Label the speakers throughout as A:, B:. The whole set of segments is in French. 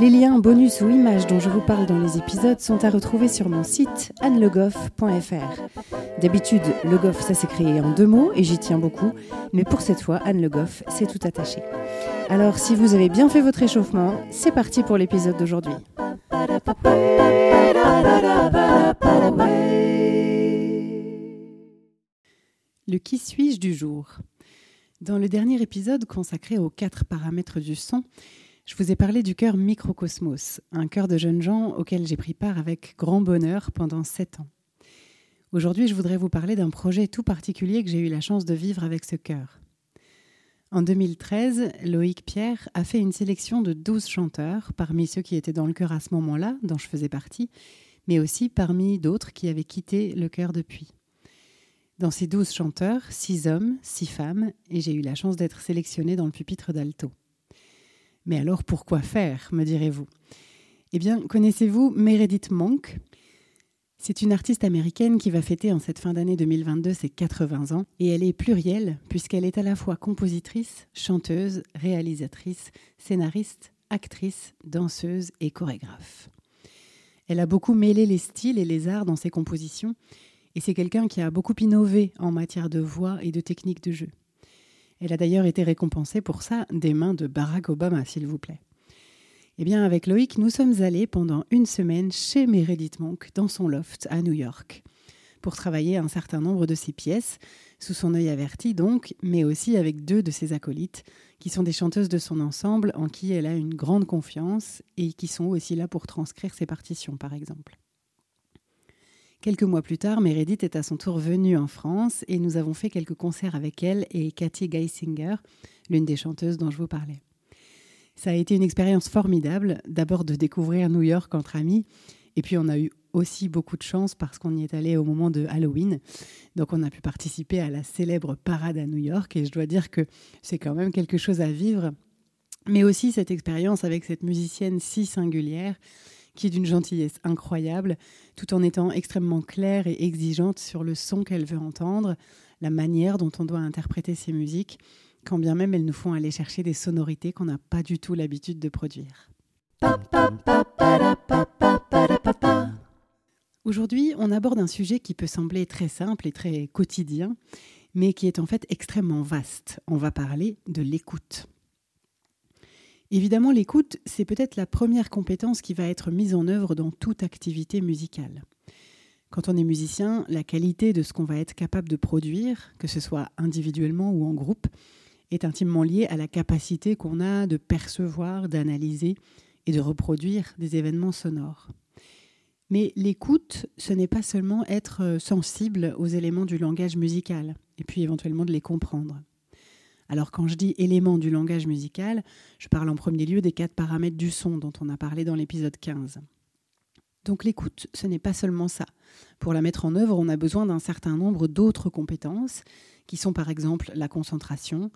A: Les liens, bonus ou images dont je vous parle dans les épisodes sont à retrouver sur mon site annelegoff.fr. D'habitude, Le Goff, ça s'est créé en deux mots et j'y tiens beaucoup, mais pour cette fois, Anne Le Goff, c'est tout attaché. Alors, si vous avez bien fait votre échauffement, c'est parti pour l'épisode d'aujourd'hui. Le qui suis-je du jour? Dans le dernier épisode consacré aux quatre paramètres du son, je vous ai parlé du chœur Microcosmos, un chœur de jeunes gens auquel j'ai pris part avec grand bonheur pendant sept ans. Aujourd'hui, je voudrais vous parler d'un projet tout particulier que j'ai eu la chance de vivre avec ce chœur. En 2013, Loïc Pierre a fait une sélection de 12 chanteurs, parmi ceux qui étaient dans le chœur à ce moment-là, dont je faisais partie, mais aussi parmi d'autres qui avaient quitté le chœur depuis. Dans ces 12 chanteurs, 6 hommes, 6 femmes, et j'ai eu la chance d'être sélectionnée dans le pupitre d'alto. Mais alors pourquoi faire, me direz-vous? Eh bien, connaissez-vous Meredith Monk? C'est une artiste américaine qui va fêter en cette fin d'année 2022 ses 80 ans, et elle est plurielle puisqu'elle est à la fois compositrice, chanteuse, réalisatrice, scénariste, actrice, danseuse et chorégraphe. Elle a beaucoup mêlé les styles et les arts dans ses compositions, et c'est quelqu'un qui a beaucoup innové en matière de voix et de technique de jeu. Elle a d'ailleurs été récompensée pour ça des mains de Barack Obama, s'il vous plaît. Eh bien, avec Loïc, nous sommes allés pendant une semaine chez Meredith Monk dans son loft à New York pour travailler un certain nombre de ses pièces, sous son œil averti donc, mais aussi avec deux de ses acolytes, qui sont des chanteuses de son ensemble en qui elle a une grande confiance et qui sont aussi là pour transcrire ses partitions, par exemple. Quelques mois plus tard, Meredith est à son tour venue en France et nous avons fait quelques concerts avec elle et Cathy Geisinger, l'une des chanteuses dont je vous parlais. Ça a été une expérience formidable, d'abord de découvrir New York entre amis, et puis on a eu aussi beaucoup de chance parce qu'on y est allé au moment de Halloween. Donc on a pu participer à la célèbre parade à New York et je dois dire que c'est quand même quelque chose à vivre. Mais aussi cette expérience avec cette musicienne si singulière qui est d'une gentillesse incroyable, tout en étant extrêmement claire et exigeante sur le son qu'elle veut entendre, la manière dont on doit interpréter ses musiques, quand bien même elles nous font aller chercher des sonorités qu'on n'a pas du tout l'habitude de produire. Aujourd'hui, on aborde un sujet qui peut sembler très simple et très quotidien, mais qui est en fait extrêmement vaste. On va parler de l'écoute. Évidemment, l'écoute, c'est peut-être la première compétence qui va être mise en œuvre dans toute activité musicale. Quand on est musicien, la qualité de ce qu'on va être capable de produire, que ce soit individuellement ou en groupe, est intimement liée à la capacité qu'on a de percevoir, d'analyser et de reproduire des événements sonores. Mais l'écoute, ce n'est pas seulement être sensible aux éléments du langage musical, et puis éventuellement de les comprendre. Alors quand je dis éléments du langage musical, je parle en premier lieu des quatre paramètres du son dont on a parlé dans l'épisode 15. Donc l'écoute, ce n'est pas seulement ça. Pour la mettre en œuvre, on a besoin d'un certain nombre d'autres compétences, qui sont par exemple la concentration,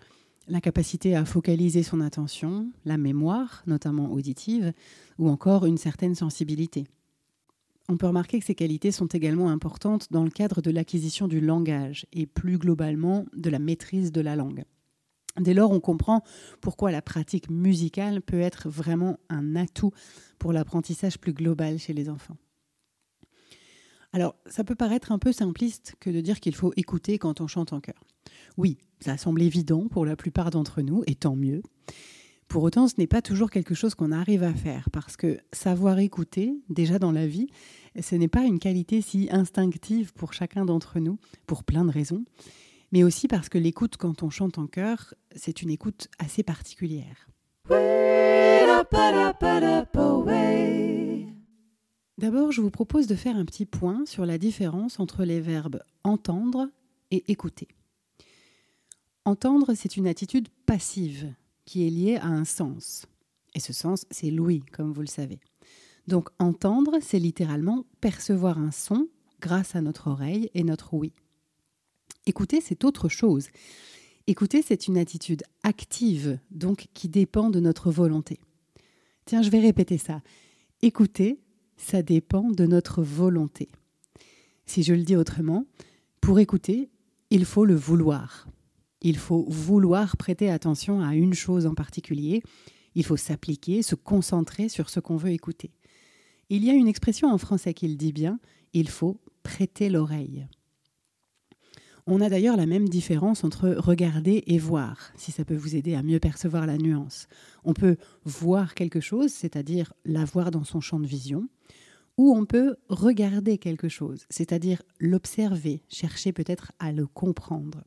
A: la capacité à focaliser son attention, la mémoire, notamment auditive, ou encore une certaine sensibilité. On peut remarquer que ces qualités sont également importantes dans le cadre de l'acquisition du langage et plus globalement de la maîtrise de la langue. Dès lors, on comprend pourquoi la pratique musicale peut être vraiment un atout pour l'apprentissage plus global chez les enfants. Alors, ça peut paraître un peu simpliste que de dire qu'il faut écouter quand on chante en chœur. Oui, ça semble évident pour la plupart d'entre nous, et tant mieux. Pour autant, ce n'est pas toujours quelque chose qu'on arrive à faire, parce que savoir écouter, déjà dans la vie, ce n'est pas une qualité si instinctive pour chacun d'entre nous, pour plein de raisons mais aussi parce que l'écoute quand on chante en chœur, c'est une écoute assez particulière. D'abord, je vous propose de faire un petit point sur la différence entre les verbes entendre et écouter. Entendre, c'est une attitude passive qui est liée à un sens. Et ce sens, c'est l'ouïe, comme vous le savez. Donc entendre, c'est littéralement percevoir un son grâce à notre oreille et notre ouïe. Écouter, c'est autre chose. Écouter, c'est une attitude active, donc qui dépend de notre volonté. Tiens, je vais répéter ça. Écouter, ça dépend de notre volonté. Si je le dis autrement, pour écouter, il faut le vouloir. Il faut vouloir prêter attention à une chose en particulier. Il faut s'appliquer, se concentrer sur ce qu'on veut écouter. Il y a une expression en français qui le dit bien, il faut prêter l'oreille. On a d'ailleurs la même différence entre regarder et voir, si ça peut vous aider à mieux percevoir la nuance. On peut voir quelque chose, c'est-à-dire la voir dans son champ de vision, ou on peut regarder quelque chose, c'est-à-dire l'observer, chercher peut-être à le comprendre.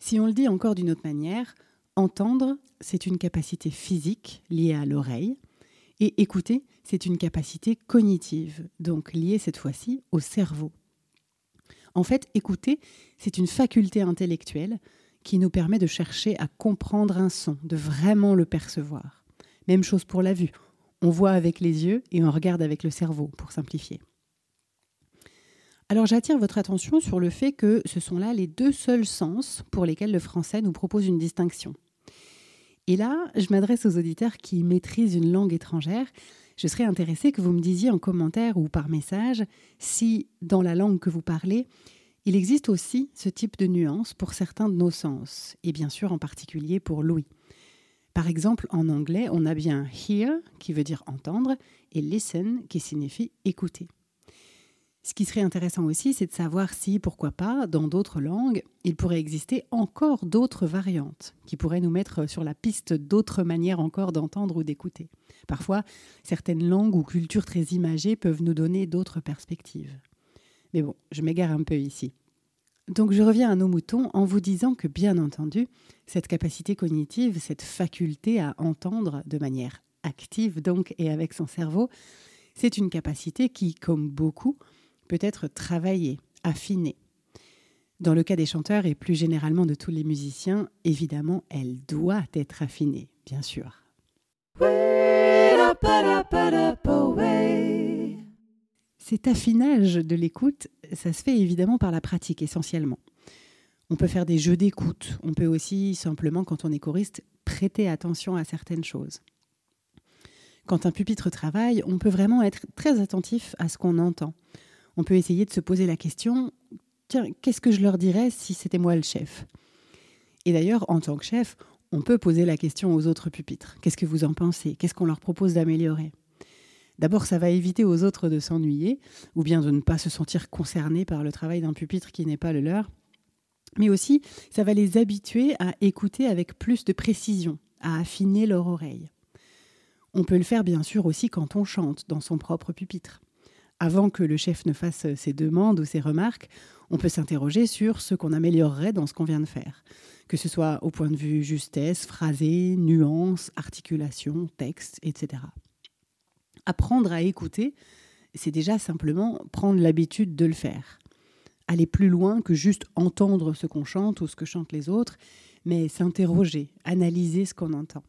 A: Si on le dit encore d'une autre manière, entendre, c'est une capacité physique liée à l'oreille, et écouter, c'est une capacité cognitive, donc liée cette fois-ci au cerveau. En fait, écouter, c'est une faculté intellectuelle qui nous permet de chercher à comprendre un son, de vraiment le percevoir. Même chose pour la vue. On voit avec les yeux et on regarde avec le cerveau, pour simplifier. Alors j'attire votre attention sur le fait que ce sont là les deux seuls sens pour lesquels le français nous propose une distinction. Et là, je m'adresse aux auditeurs qui maîtrisent une langue étrangère je serais intéressée que vous me disiez en commentaire ou par message si, dans la langue que vous parlez, il existe aussi ce type de nuance pour certains de nos sens, et bien sûr en particulier pour l'ouïe. Par exemple, en anglais, on a bien hear, qui veut dire entendre, et listen, qui signifie écouter. Ce qui serait intéressant aussi, c'est de savoir si, pourquoi pas, dans d'autres langues, il pourrait exister encore d'autres variantes qui pourraient nous mettre sur la piste d'autres manières encore d'entendre ou d'écouter. Parfois, certaines langues ou cultures très imagées peuvent nous donner d'autres perspectives. Mais bon, je m'égare un peu ici. Donc je reviens à nos moutons en vous disant que, bien entendu, cette capacité cognitive, cette faculté à entendre de manière active donc et avec son cerveau, c'est une capacité qui, comme beaucoup, peut être travaillée, affinée. Dans le cas des chanteurs et plus généralement de tous les musiciens, évidemment, elle doit être affinée, bien sûr. Cet affinage de l'écoute, ça se fait évidemment par la pratique essentiellement. On peut faire des jeux d'écoute, on peut aussi simplement, quand on est choriste, prêter attention à certaines choses. Quand un pupitre travaille, on peut vraiment être très attentif à ce qu'on entend on peut essayer de se poser la question, tiens, qu'est-ce que je leur dirais si c'était moi le chef? Et d'ailleurs, en tant que chef, on peut poser la question aux autres pupitres. Qu'est-ce que vous en pensez? Qu'est-ce qu'on leur propose d'améliorer? D'abord, ça va éviter aux autres de s'ennuyer, ou bien de ne pas se sentir concernés par le travail d'un pupitre qui n'est pas le leur. Mais aussi, ça va les habituer à écouter avec plus de précision, à affiner leur oreille. On peut le faire bien sûr aussi quand on chante dans son propre pupitre avant que le chef ne fasse ses demandes ou ses remarques, on peut s'interroger sur ce qu'on améliorerait dans ce qu'on vient de faire, que ce soit au point de vue justesse, phrasé, nuance, articulation, texte, etc. Apprendre à écouter, c'est déjà simplement prendre l'habitude de le faire. Aller plus loin que juste entendre ce qu'on chante ou ce que chantent les autres, mais s'interroger, analyser ce qu'on entend.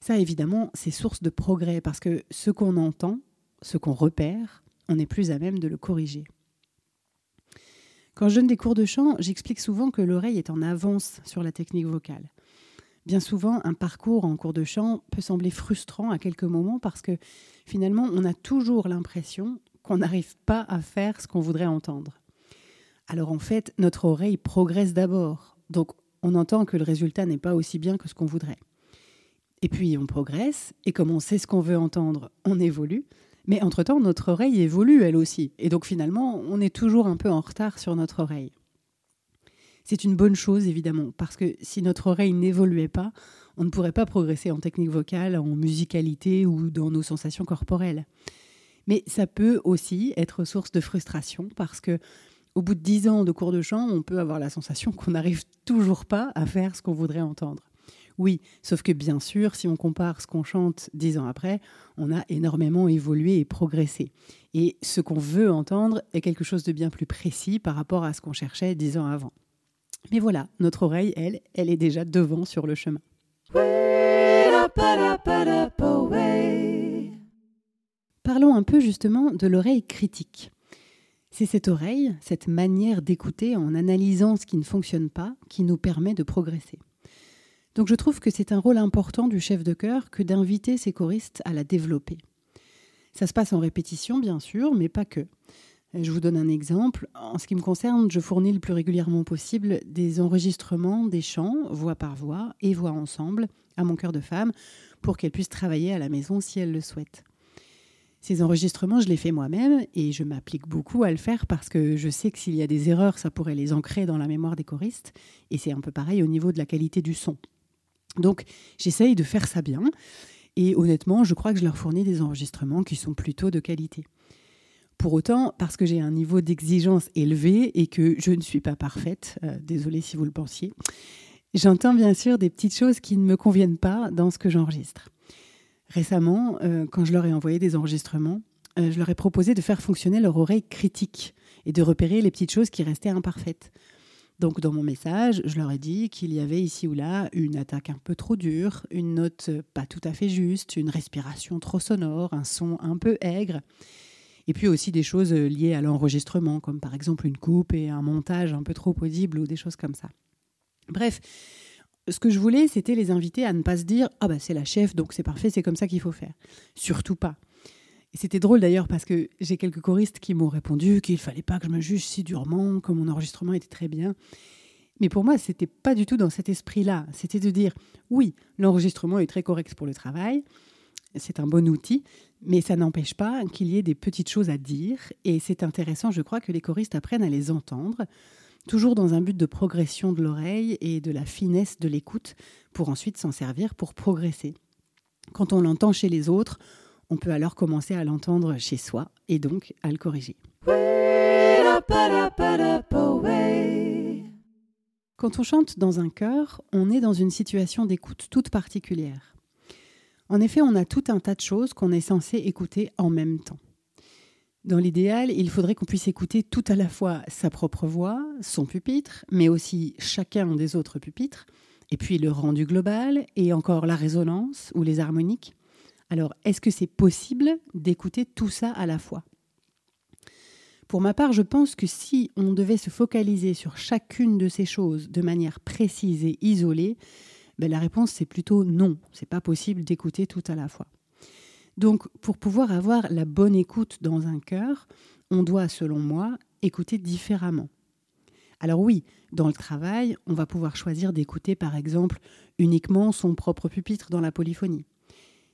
A: Ça, évidemment, c'est source de progrès parce que ce qu'on entend, ce qu'on repère, on est plus à même de le corriger. Quand je donne des cours de chant, j'explique souvent que l'oreille est en avance sur la technique vocale. Bien souvent, un parcours en cours de chant peut sembler frustrant à quelques moments parce que finalement, on a toujours l'impression qu'on n'arrive pas à faire ce qu'on voudrait entendre. Alors en fait, notre oreille progresse d'abord, donc on entend que le résultat n'est pas aussi bien que ce qu'on voudrait. Et puis on progresse, et comme on sait ce qu'on veut entendre, on évolue, mais entre-temps, notre oreille évolue elle aussi. Et donc finalement, on est toujours un peu en retard sur notre oreille. C'est une bonne chose, évidemment, parce que si notre oreille n'évoluait pas, on ne pourrait pas progresser en technique vocale, en musicalité ou dans nos sensations corporelles. Mais ça peut aussi être source de frustration parce que au bout de dix ans de cours de chant, on peut avoir la sensation qu'on n'arrive toujours pas à faire ce qu'on voudrait entendre. Oui, sauf que bien sûr, si on compare ce qu'on chante dix ans après, on a énormément évolué et progressé. Et ce qu'on veut entendre est quelque chose de bien plus précis par rapport à ce qu'on cherchait dix ans avant. Mais voilà, notre oreille, elle, elle est déjà devant sur le chemin. Parlons un peu justement de l'oreille critique. C'est cette oreille, cette manière d'écouter en analysant ce qui ne fonctionne pas, qui nous permet de progresser. Donc je trouve que c'est un rôle important du chef de chœur que d'inviter ses choristes à la développer. Ça se passe en répétition, bien sûr, mais pas que. Je vous donne un exemple. En ce qui me concerne, je fournis le plus régulièrement possible des enregistrements des chants, voix par voix et voix ensemble, à mon cœur de femme, pour qu'elles puissent travailler à la maison si elles le souhaitent. Ces enregistrements, je les fais moi-même et je m'applique beaucoup à le faire parce que je sais que s'il y a des erreurs, ça pourrait les ancrer dans la mémoire des choristes. Et c'est un peu pareil au niveau de la qualité du son. Donc j'essaye de faire ça bien. Et honnêtement, je crois que je leur fournis des enregistrements qui sont plutôt de qualité. Pour autant, parce que j'ai un niveau d'exigence élevé et que je ne suis pas parfaite, euh, désolée si vous le pensiez, j'entends bien sûr des petites choses qui ne me conviennent pas dans ce que j'enregistre. Récemment, euh, quand je leur ai envoyé des enregistrements, euh, je leur ai proposé de faire fonctionner leur oreille critique et de repérer les petites choses qui restaient imparfaites. Donc dans mon message, je leur ai dit qu'il y avait ici ou là une attaque un peu trop dure, une note pas tout à fait juste, une respiration trop sonore, un son un peu aigre, et puis aussi des choses liées à l'enregistrement, comme par exemple une coupe et un montage un peu trop audible ou des choses comme ça. Bref, ce que je voulais, c'était les inviter à ne pas se dire Ah, bah c'est la chef, donc c'est parfait, c'est comme ça qu'il faut faire. Surtout pas. C'était drôle d'ailleurs parce que j'ai quelques choristes qui m'ont répondu qu'il fallait pas que je me juge si durement, que mon enregistrement était très bien. Mais pour moi, c'était pas du tout dans cet esprit-là. C'était de dire oui, l'enregistrement est très correct pour le travail, c'est un bon outil, mais ça n'empêche pas qu'il y ait des petites choses à dire. Et c'est intéressant, je crois, que les choristes apprennent à les entendre toujours dans un but de progression de l'oreille et de la finesse de l'écoute, pour ensuite s'en servir pour progresser. Quand on l'entend chez les autres, on peut alors commencer à l'entendre chez soi et donc à le corriger. Quand on chante dans un chœur, on est dans une situation d'écoute toute particulière. En effet, on a tout un tas de choses qu'on est censé écouter en même temps. Dans l'idéal, il faudrait qu'on puisse écouter tout à la fois sa propre voix, son pupitre, mais aussi chacun des autres pupitres, et puis le rendu global, et encore la résonance ou les harmoniques. Alors, est-ce que c'est possible d'écouter tout ça à la fois? Pour ma part, je pense que si on devait se focaliser sur chacune de ces choses de manière précise et isolée, ben la réponse c'est plutôt non, c'est pas possible d'écouter tout à la fois. Donc, pour pouvoir avoir la bonne écoute dans un cœur, on doit, selon moi, écouter différemment. Alors oui, dans le travail, on va pouvoir choisir d'écouter, par exemple, uniquement son propre pupitre dans la polyphonie.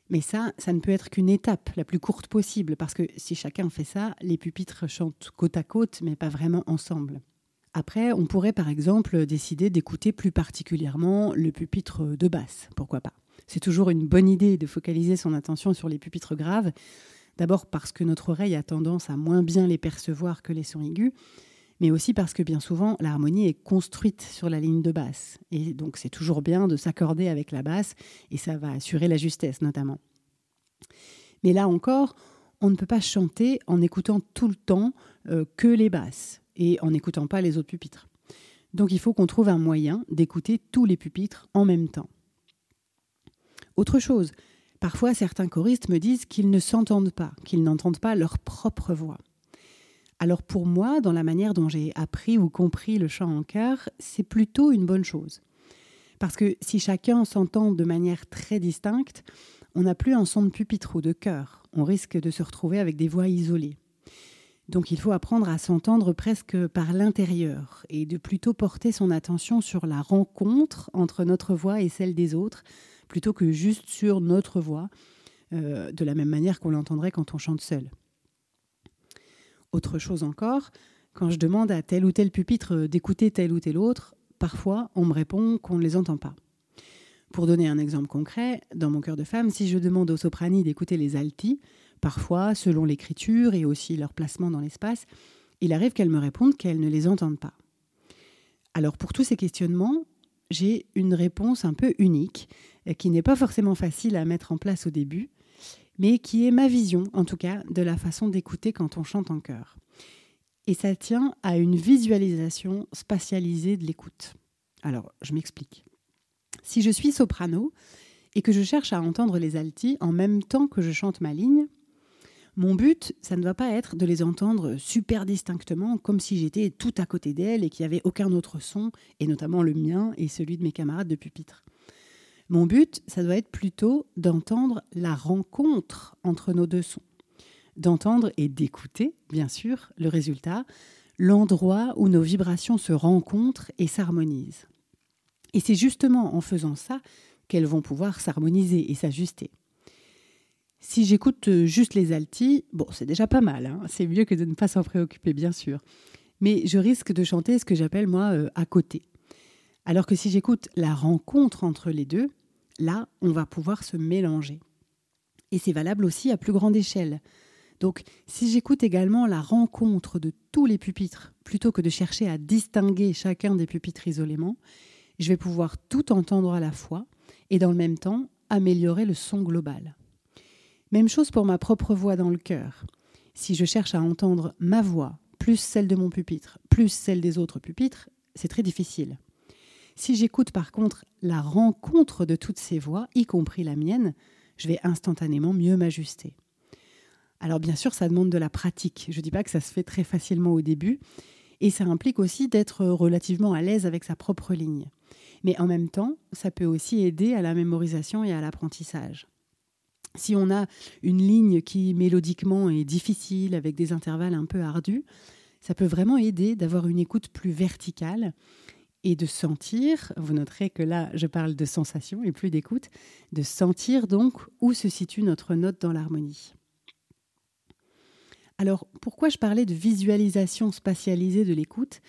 A: Mais ça, ça ne peut être qu'une étape la plus courte possible, parce que si chacun fait ça, les pupitres chantent côte à côte, mais pas vraiment ensemble. Après, on pourrait par exemple décider d'écouter plus particulièrement le pupitre de basse, pourquoi pas. C'est toujours une bonne idée de focaliser son attention sur les pupitres graves. D'abord parce que notre oreille a tendance à moins bien les percevoir que les sons aigus, mais aussi parce que bien souvent l'harmonie est construite sur la ligne de basse. Et donc c'est toujours bien de s'accorder avec la basse, et ça va assurer la justesse notamment. Mais là encore, on ne peut pas chanter en écoutant tout le temps euh, que les basses et en n'écoutant pas les autres pupitres. Donc il faut qu'on trouve un moyen d'écouter tous les pupitres en même temps. Autre chose, parfois certains choristes me disent qu'ils ne s'entendent pas, qu'ils n'entendent pas leur propre voix. Alors pour moi, dans la manière dont j'ai appris ou compris le chant en chœur, c'est plutôt une bonne chose. Parce que si chacun s'entend de manière très distincte, on n'a plus un son de pupitre ou de chœur. On risque de se retrouver avec des voix isolées. Donc il faut apprendre à s'entendre presque par l'intérieur et de plutôt porter son attention sur la rencontre entre notre voix et celle des autres, plutôt que juste sur notre voix, euh, de la même manière qu'on l'entendrait quand on chante seul. Autre chose encore, quand je demande à tel ou tel pupitre d'écouter tel ou tel autre, parfois on me répond qu'on ne les entend pas. Pour donner un exemple concret, dans mon cœur de femme, si je demande aux sopranis d'écouter les altis, parfois, selon l'écriture et aussi leur placement dans l'espace, il arrive qu'elles me répondent qu'elles ne les entendent pas. Alors pour tous ces questionnements, j'ai une réponse un peu unique, qui n'est pas forcément facile à mettre en place au début, mais qui est ma vision, en tout cas, de la façon d'écouter quand on chante en chœur. Et ça tient à une visualisation spatialisée de l'écoute. Alors, je m'explique. Si je suis soprano et que je cherche à entendre les altis en même temps que je chante ma ligne, mon but, ça ne doit pas être de les entendre super distinctement, comme si j'étais tout à côté d'elles et qu'il n'y avait aucun autre son, et notamment le mien et celui de mes camarades de pupitre. Mon but, ça doit être plutôt d'entendre la rencontre entre nos deux sons, d'entendre et d'écouter, bien sûr, le résultat, l'endroit où nos vibrations se rencontrent et s'harmonisent. Et c'est justement en faisant ça qu'elles vont pouvoir s'harmoniser et s'ajuster. Si j'écoute euh, juste les altis, bon, c'est déjà pas mal, hein. c'est mieux que de ne pas s'en préoccuper, bien sûr. Mais je risque de chanter ce que j'appelle, moi, euh, à côté. Alors que si j'écoute la rencontre entre les deux, là, on va pouvoir se mélanger. Et c'est valable aussi à plus grande échelle. Donc, si j'écoute également la rencontre de tous les pupitres, plutôt que de chercher à distinguer chacun des pupitres isolément, je vais pouvoir tout entendre à la fois et dans le même temps améliorer le son global. Même chose pour ma propre voix dans le cœur. Si je cherche à entendre ma voix, plus celle de mon pupitre, plus celle des autres pupitres, c'est très difficile. Si j'écoute par contre la rencontre de toutes ces voix, y compris la mienne, je vais instantanément mieux m'ajuster. Alors bien sûr, ça demande de la pratique. Je ne dis pas que ça se fait très facilement au début, et ça implique aussi d'être relativement à l'aise avec sa propre ligne. Mais en même temps, ça peut aussi aider à la mémorisation et à l'apprentissage. Si on a une ligne qui mélodiquement est difficile, avec des intervalles un peu ardus, ça peut vraiment aider d'avoir une écoute plus verticale et de sentir, vous noterez que là je parle de sensation et plus d'écoute, de sentir donc où se situe notre note dans l'harmonie. Alors pourquoi je parlais de visualisation spatialisée de l'écoute?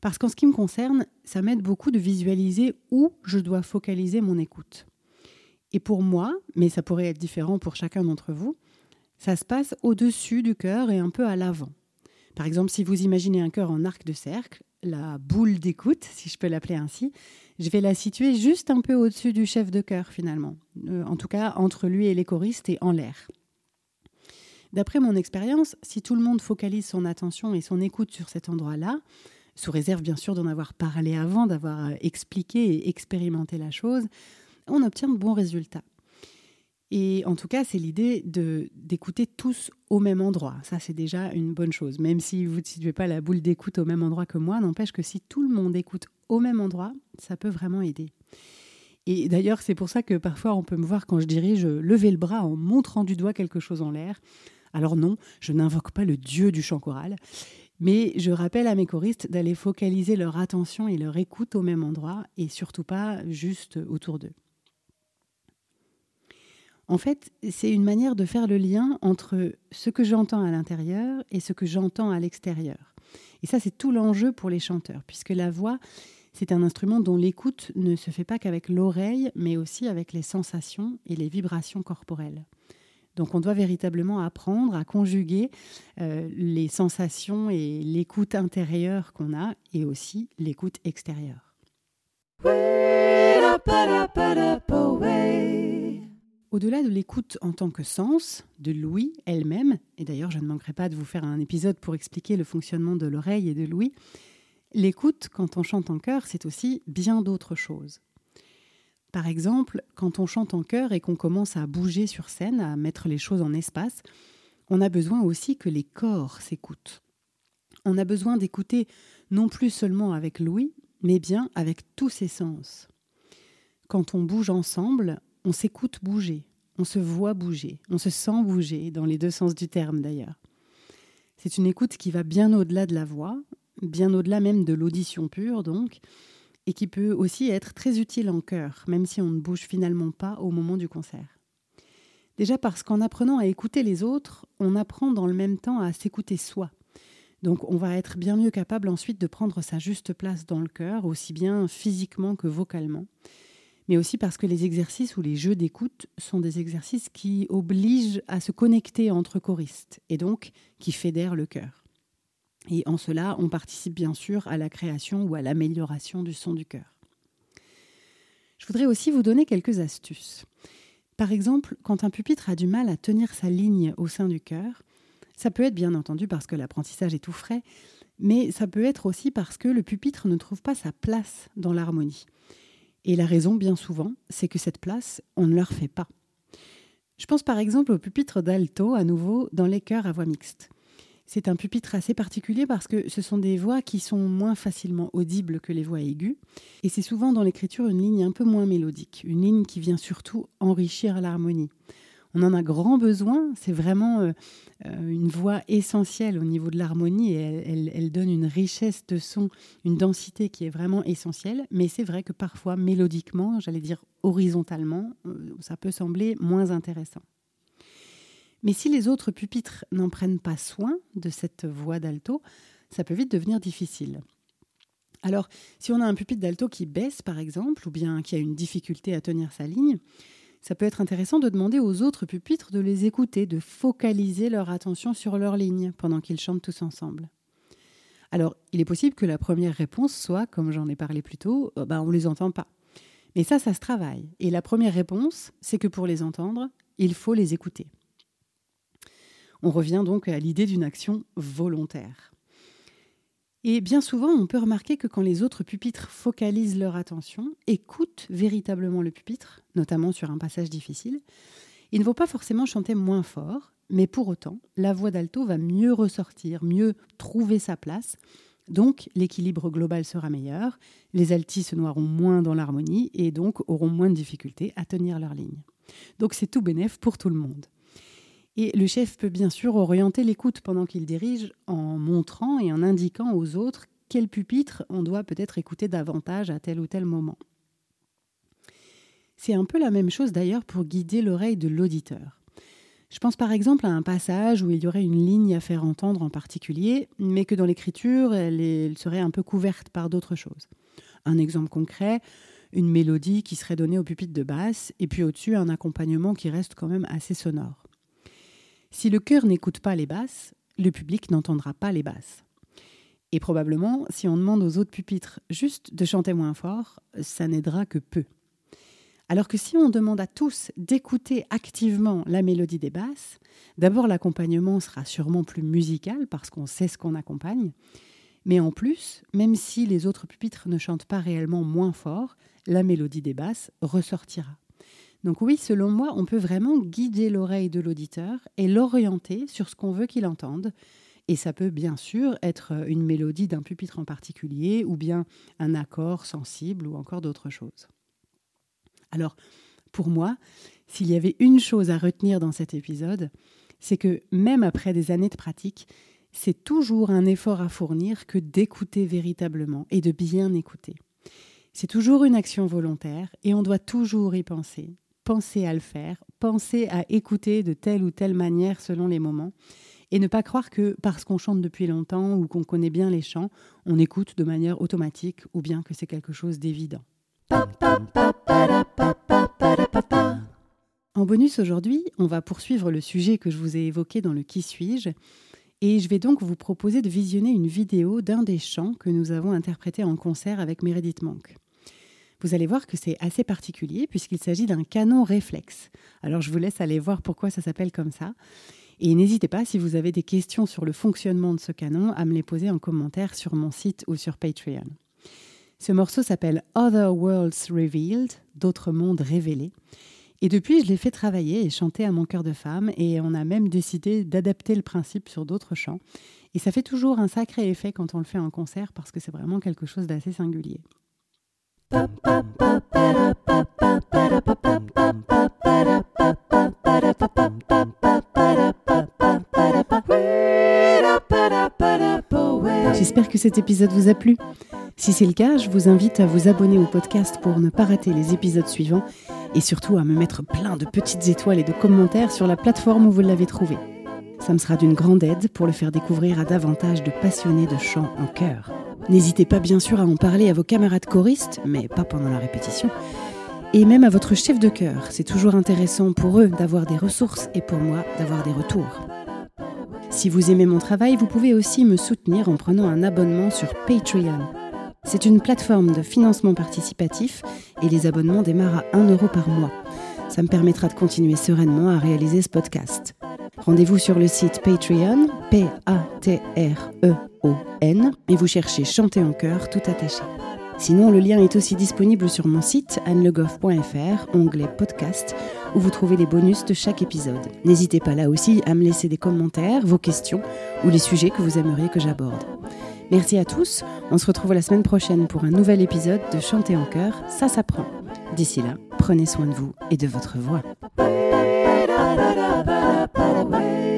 A: Parce qu'en ce qui me concerne, ça m'aide beaucoup de visualiser où je dois focaliser mon écoute. Et pour moi, mais ça pourrait être différent pour chacun d'entre vous, ça se passe au-dessus du cœur et un peu à l'avant. Par exemple, si vous imaginez un cœur en arc de cercle, la boule d'écoute, si je peux l'appeler ainsi, je vais la situer juste un peu au-dessus du chef de chœur finalement, euh, en tout cas entre lui et les choristes et en l'air. D'après mon expérience, si tout le monde focalise son attention et son écoute sur cet endroit-là, sous réserve bien sûr d'en avoir parlé avant, d'avoir euh, expliqué et expérimenté la chose, on obtient de bons résultats. Et en tout cas, c'est l'idée de d'écouter tous au même endroit. Ça, c'est déjà une bonne chose. Même si vous ne situez pas la boule d'écoute au même endroit que moi, n'empêche que si tout le monde écoute au même endroit, ça peut vraiment aider. Et d'ailleurs, c'est pour ça que parfois on peut me voir quand je dirige lever le bras en montrant du doigt quelque chose en l'air. Alors non, je n'invoque pas le dieu du chant choral, mais je rappelle à mes choristes d'aller focaliser leur attention et leur écoute au même endroit et surtout pas juste autour d'eux. En fait, c'est une manière de faire le lien entre ce que j'entends à l'intérieur et ce que j'entends à l'extérieur. Et ça, c'est tout l'enjeu pour les chanteurs, puisque la voix, c'est un instrument dont l'écoute ne se fait pas qu'avec l'oreille, mais aussi avec les sensations et les vibrations corporelles. Donc on doit véritablement apprendre à conjuguer euh, les sensations et l'écoute intérieure qu'on a et aussi l'écoute extérieure. Au-delà de l'écoute en tant que sens, de l'ouïe elle-même, et d'ailleurs je ne manquerai pas de vous faire un épisode pour expliquer le fonctionnement de l'oreille et de l'ouïe, l'écoute quand on chante en chœur, c'est aussi bien d'autres choses. Par exemple, quand on chante en chœur et qu'on commence à bouger sur scène, à mettre les choses en espace, on a besoin aussi que les corps s'écoutent. On a besoin d'écouter non plus seulement avec l'ouïe, mais bien avec tous ses sens. Quand on bouge ensemble, on s'écoute bouger, on se voit bouger, on se sent bouger, dans les deux sens du terme d'ailleurs. C'est une écoute qui va bien au-delà de la voix, bien au-delà même de l'audition pure donc, et qui peut aussi être très utile en chœur, même si on ne bouge finalement pas au moment du concert. Déjà parce qu'en apprenant à écouter les autres, on apprend dans le même temps à s'écouter soi. Donc on va être bien mieux capable ensuite de prendre sa juste place dans le chœur, aussi bien physiquement que vocalement mais aussi parce que les exercices ou les jeux d'écoute sont des exercices qui obligent à se connecter entre choristes et donc qui fédèrent le chœur. Et en cela, on participe bien sûr à la création ou à l'amélioration du son du chœur. Je voudrais aussi vous donner quelques astuces. Par exemple, quand un pupitre a du mal à tenir sa ligne au sein du chœur, ça peut être bien entendu parce que l'apprentissage est tout frais, mais ça peut être aussi parce que le pupitre ne trouve pas sa place dans l'harmonie. Et la raison, bien souvent, c'est que cette place, on ne leur fait pas. Je pense par exemple au pupitre d'alto, à nouveau, dans les chœurs à voix mixte. C'est un pupitre assez particulier parce que ce sont des voix qui sont moins facilement audibles que les voix aiguës. Et c'est souvent dans l'écriture une ligne un peu moins mélodique, une ligne qui vient surtout enrichir l'harmonie. On en a grand besoin, c'est vraiment euh, euh, une voix essentielle au niveau de l'harmonie et elle, donne une richesse de son, une densité qui est vraiment essentielle. Mais c'est vrai que parfois, mélodiquement, j'allais dire horizontalement, euh, ça peut sembler moins intéressant. Mais si les autres pupitres n'en prennent pas soin de cette voix d'alto, ça peut vite devenir difficile. Alors, si on a un pupitre d'alto qui baisse, par exemple, ou bien qui a une difficulté à tenir sa ligne, ça peut être intéressant de demander aux autres pupitres de les écouter, de focaliser leur attention sur leur ligne pendant qu'ils chantent tous ensemble. Alors, il est possible que la première réponse soit, comme j'en ai parlé plus tôt, euh, bah, on ne les entend pas. Mais ça, ça se travaille. Et la première réponse, c'est que pour les entendre, il faut les écouter. On revient donc à l'idée d'une action volontaire. Et bien souvent, on peut remarquer que quand les autres pupitres focalisent leur attention, écoutent véritablement le pupitre, notamment sur un passage difficile, ils ne vont pas forcément chanter moins fort, mais pour autant, la voix d'alto va mieux ressortir, mieux trouver sa place. Donc, l'équilibre global sera meilleur, les altis se noieront moins dans l'harmonie et donc auront moins de difficultés à tenir leur ligne. Donc, c'est tout bénéf pour tout le monde. Et le chef peut bien sûr orienter l'écoute pendant qu'il dirige en montrant et en indiquant aux autres quel pupitre on doit peut-être écouter davantage à tel ou tel moment. C'est un peu la même chose d'ailleurs pour guider l'oreille de l'auditeur. Je pense par exemple à un passage où il y aurait une ligne à faire entendre en particulier, mais que dans l'écriture, elle, serait un peu couverte par d'autres choses. Un exemple concret, une mélodie qui serait donnée au pupitre de basse, et puis au-dessus un accompagnement qui reste quand même assez sonore. Si le chœur n'écoute pas les basses, le public n'entendra pas les basses. Et probablement, si on demande aux autres pupitres juste de chanter moins fort, ça n'aidera que peu. Alors que si on demande à tous d'écouter activement la mélodie des basses, d'abord l'accompagnement sera sûrement plus musical parce qu'on sait ce qu'on accompagne, mais en plus, même si les autres pupitres ne chantent pas réellement moins fort, la mélodie des basses ressortira. Donc oui, selon moi, on peut vraiment guider l'oreille de l'auditeur et l'orienter sur ce qu'on veut qu'il entende. Et ça peut bien sûr être une mélodie d'un pupitre en particulier ou bien un accord sensible ou encore d'autres choses. Alors, pour moi, s'il y avait une chose à retenir dans cet épisode, c'est que même après des années de pratique, c'est toujours un effort à fournir que d'écouter véritablement et de bien écouter. C'est toujours une action volontaire et on doit toujours y penser, pensez à le faire, pensez à écouter de telle ou telle manière selon les moments, et ne pas croire que parce qu'on chante depuis longtemps ou qu'on connaît bien les chants, on écoute de manière automatique ou bien que c'est quelque chose d'évident. En bonus aujourd'hui, on va poursuivre le sujet que je vous ai évoqué dans le Qui suis-je et je vais donc vous proposer de visionner une vidéo d'un des chants que nous avons interprété en concert avec Meredith Monk. Vous allez voir que c'est assez particulier puisqu'il s'agit d'un canon réflexe. Alors je vous laisse aller voir pourquoi ça s'appelle comme ça. Et n'hésitez pas, si vous avez des questions sur le fonctionnement de ce canon, à me les poser en commentaire sur mon site ou sur Patreon. Ce morceau s'appelle Other Worlds Revealed, d'autres mondes révélés. Et depuis, je l'ai fait travailler et chanter à mon cœur de femme, et on a même décidé d'adapter le principe sur d'autres chants. Et ça fait toujours un sacré effet quand on le fait en concert parce que c'est vraiment quelque chose d'assez singulier. J'espère que cet épisode vous a plu. Si c'est le cas, je vous invite à vous abonner au podcast pour ne pas rater les épisodes suivants et surtout à me mettre plein de petites étoiles et de commentaires sur la plateforme où vous l'avez trouvé. Ça me sera d'une grande aide pour le faire découvrir à davantage de passionnés de chant en chœur. N'hésitez pas bien sûr à en parler à vos camarades choristes, mais pas pendant la répétition, et même à votre chef de chœur. C'est toujours intéressant pour eux d'avoir des ressources et pour moi d'avoir des retours. Si vous aimez mon travail, vous pouvez aussi me soutenir en prenant un abonnement sur Patreon. C'est une plateforme de financement participatif et les abonnements démarrent à 1 euro par mois. Ça me permettra de continuer sereinement à réaliser ce podcast. Rendez-vous sur le site Patreon, P-A-T-R-E-O-N, et vous cherchez Chanter en chœur tout attaché. Sinon, le lien est aussi disponible sur mon site annelegoff.fr, onglet podcast, où vous trouvez les bonus de chaque épisode. N'hésitez pas là aussi à me laisser des commentaires, vos questions ou les sujets que vous aimeriez que j'aborde. Merci à tous, on se retrouve la semaine prochaine pour un nouvel épisode de Chanter en chœur, ça s'apprend. D'ici là, prenez soin de vous et de votre voix. away.